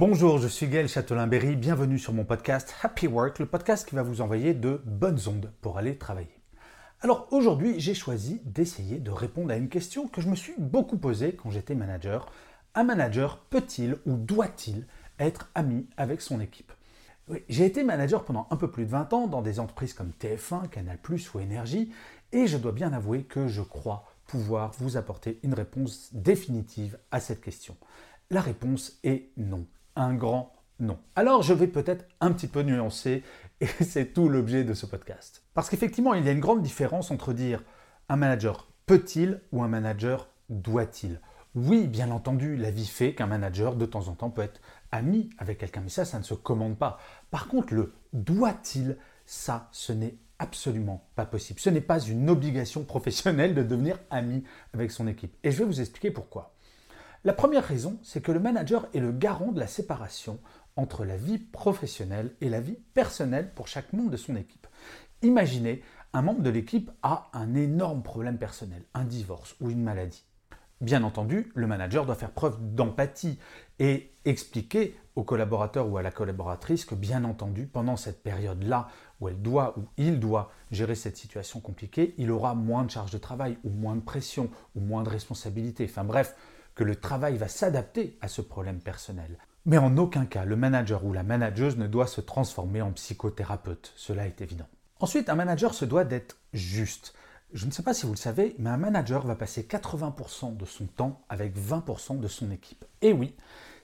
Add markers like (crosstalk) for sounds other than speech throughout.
Bonjour, je suis Gaël Châtelain-Berry, bienvenue sur mon podcast Happy Work, le podcast qui va vous envoyer de bonnes ondes pour aller travailler. Alors aujourd'hui, j'ai choisi d'essayer de répondre à une question que je me suis beaucoup posée quand j'étais manager. Un manager peut-il ou doit-il être ami avec son équipe? J'ai été manager pendant un peu plus de 20 ans dans des entreprises comme TF1, Canal ⁇ ou Énergie, et je dois bien avouer que je crois pouvoir vous apporter une réponse définitive à cette question. La réponse est non un grand non. Alors je vais peut-être un petit peu nuancer et (laughs) c'est tout l'objet de ce podcast. Parce qu'effectivement, il y a une grande différence entre dire un manager peut-il ou un manager doit-il. Oui, bien entendu, la vie fait qu'un manager de temps en temps peut être ami avec quelqu'un, mais ça, ça ne se commande pas. Par contre, le doit-il, ça, ce n'est absolument pas possible. Ce n'est pas une obligation professionnelle de devenir ami avec son équipe. Et je vais vous expliquer pourquoi. La première raison, c'est que le manager est le garant de la séparation entre la vie professionnelle et la vie personnelle pour chaque membre de son équipe. Imaginez, un membre de l'équipe a un énorme problème personnel, un divorce ou une maladie. Bien entendu, le manager doit faire preuve d'empathie et expliquer au collaborateur ou à la collaboratrice que bien entendu, pendant cette période-là où elle doit ou il doit gérer cette situation compliquée, il aura moins de charge de travail ou moins de pression ou moins de responsabilité. Enfin bref, le travail va s'adapter à ce problème personnel. Mais en aucun cas, le manager ou la manageuse ne doit se transformer en psychothérapeute, cela est évident. Ensuite, un manager se doit d'être juste. Je ne sais pas si vous le savez, mais un manager va passer 80% de son temps avec 20% de son équipe. Et oui,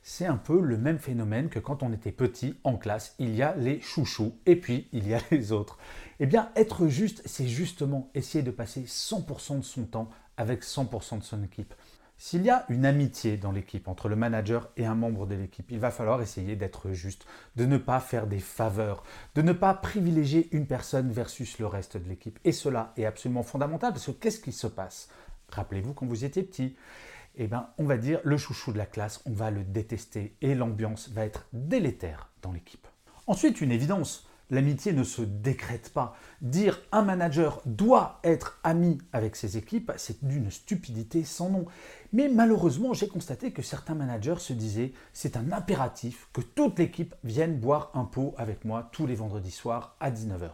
c'est un peu le même phénomène que quand on était petit en classe. Il y a les chouchous et puis il y a (laughs) les autres. Eh bien, être juste, c'est justement essayer de passer 100% de son temps avec 100% de son équipe. S'il y a une amitié dans l'équipe entre le manager et un membre de l'équipe, il va falloir essayer d'être juste, de ne pas faire des faveurs, de ne pas privilégier une personne versus le reste de l'équipe. Et cela est absolument fondamental parce que qu'est-ce qui se passe? Rappelez-vous quand vous étiez petit, eh bien, on va dire le chouchou de la classe, on va le détester et l'ambiance va être délétère dans l'équipe. Ensuite, une évidence, L'amitié ne se décrète pas. Dire un manager doit être ami avec ses équipes, c'est d'une stupidité sans nom. Mais malheureusement, j'ai constaté que certains managers se disaient c'est un impératif que toute l'équipe vienne boire un pot avec moi tous les vendredis soirs à 19h.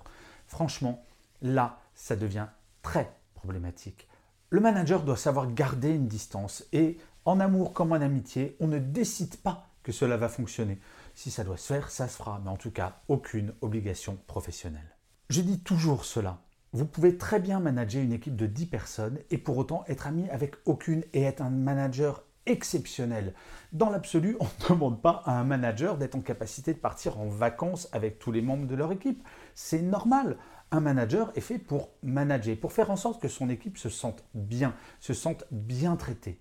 Franchement, là, ça devient très problématique. Le manager doit savoir garder une distance et en amour comme en amitié, on ne décide pas que cela va fonctionner. Si ça doit se faire, ça se fera, mais en tout cas, aucune obligation professionnelle. Je dis toujours cela. Vous pouvez très bien manager une équipe de 10 personnes et pour autant être ami avec aucune et être un manager exceptionnel. Dans l'absolu, (laughs) on ne demande pas à un manager d'être en capacité de partir en vacances avec tous les membres de leur équipe. C'est normal. Un manager est fait pour manager, pour faire en sorte que son équipe se sente bien, se sente bien traitée.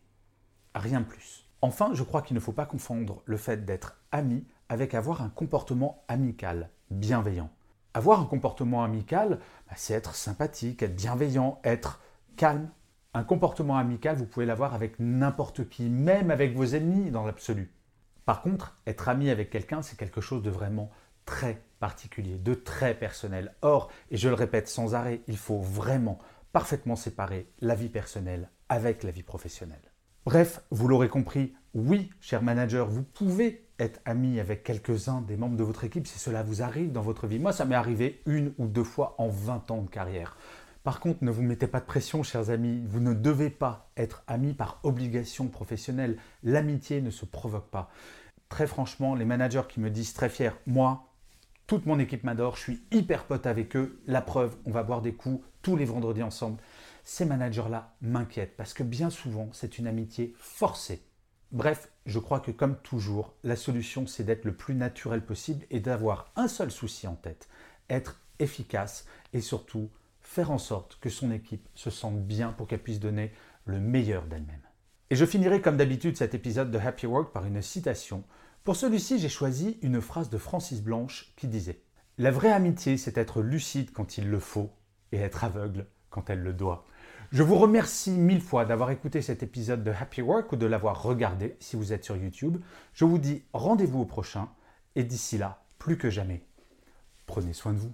Rien de plus. Enfin, je crois qu'il ne faut pas confondre le fait d'être ami avec avoir un comportement amical, bienveillant. Avoir un comportement amical, bah, c'est être sympathique, être bienveillant, être calme. Un comportement amical, vous pouvez l'avoir avec n'importe qui, même avec vos ennemis dans l'absolu. Par contre, être ami avec quelqu'un, c'est quelque chose de vraiment très particulier, de très personnel. Or, et je le répète sans arrêt, il faut vraiment parfaitement séparer la vie personnelle avec la vie professionnelle. Bref, vous l'aurez compris, oui, cher manager, vous pouvez être ami avec quelques-uns des membres de votre équipe si cela vous arrive dans votre vie. Moi, ça m'est arrivé une ou deux fois en 20 ans de carrière. Par contre, ne vous mettez pas de pression, chers amis. Vous ne devez pas être ami par obligation professionnelle. L'amitié ne se provoque pas. Très franchement, les managers qui me disent très fiers, moi, toute mon équipe m'adore, je suis hyper pote avec eux. La preuve, on va boire des coups tous les vendredis ensemble ces managers-là m'inquiètent parce que bien souvent, c'est une amitié forcée. Bref, je crois que comme toujours, la solution, c'est d'être le plus naturel possible et d'avoir un seul souci en tête, être efficace et surtout faire en sorte que son équipe se sente bien pour qu'elle puisse donner le meilleur d'elle-même. Et je finirai comme d'habitude cet épisode de Happy Work par une citation. Pour celui-ci, j'ai choisi une phrase de Francis Blanche qui disait La vraie amitié, c'est être lucide quand il le faut et être aveugle quand elle le doit. Je vous remercie mille fois d'avoir écouté cet épisode de Happy Work ou de l'avoir regardé si vous êtes sur YouTube. Je vous dis rendez-vous au prochain et d'ici là, plus que jamais, prenez soin de vous.